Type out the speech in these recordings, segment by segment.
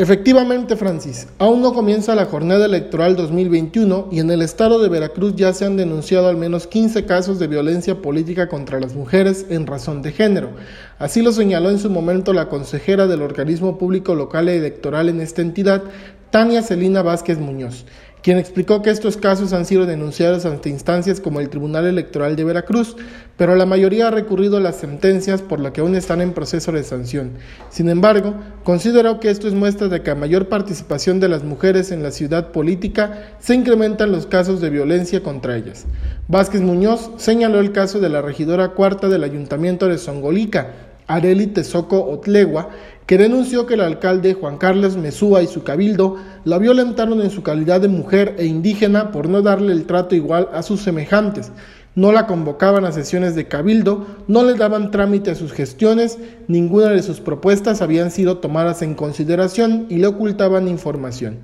Efectivamente, Francis, aún no comienza la jornada electoral 2021 y en el estado de Veracruz ya se han denunciado al menos 15 casos de violencia política contra las mujeres en razón de género. Así lo señaló en su momento la consejera del organismo público local electoral en esta entidad, Tania Celina Vázquez Muñoz quien explicó que estos casos han sido denunciados ante instancias como el Tribunal Electoral de Veracruz, pero la mayoría ha recurrido a las sentencias por lo que aún están en proceso de sanción. Sin embargo, consideró que esto es muestra de que a mayor participación de las mujeres en la ciudad política se incrementan los casos de violencia contra ellas. Vázquez Muñoz señaló el caso de la regidora cuarta del Ayuntamiento de Songolica, Areli Tezoco Otlegua, que denunció que el alcalde Juan Carlos Mesúa y su cabildo la violentaron en su calidad de mujer e indígena por no darle el trato igual a sus semejantes. No la convocaban a sesiones de cabildo, no le daban trámite a sus gestiones, ninguna de sus propuestas habían sido tomadas en consideración y le ocultaban información.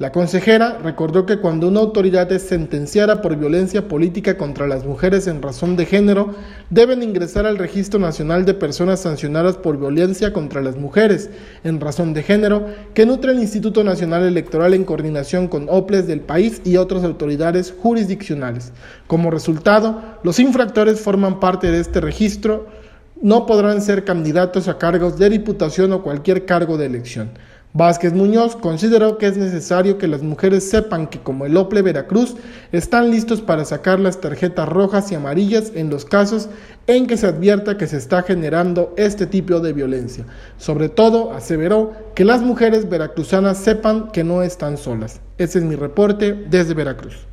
La consejera recordó que cuando una autoridad es sentenciada por violencia política contra las mujeres en razón de género, deben ingresar al Registro Nacional de Personas Sancionadas por Violencia contra las Mujeres en razón de género, que nutre el Instituto Nacional Electoral en coordinación con OPLES del país y otras autoridades jurisdiccionales. Como resultado, los infractores forman parte de este registro, no podrán ser candidatos a cargos de diputación o cualquier cargo de elección. Vázquez Muñoz consideró que es necesario que las mujeres sepan que como el OPLE Veracruz están listos para sacar las tarjetas rojas y amarillas en los casos en que se advierta que se está generando este tipo de violencia. Sobre todo, aseveró que las mujeres veracruzanas sepan que no están solas. Ese es mi reporte desde Veracruz.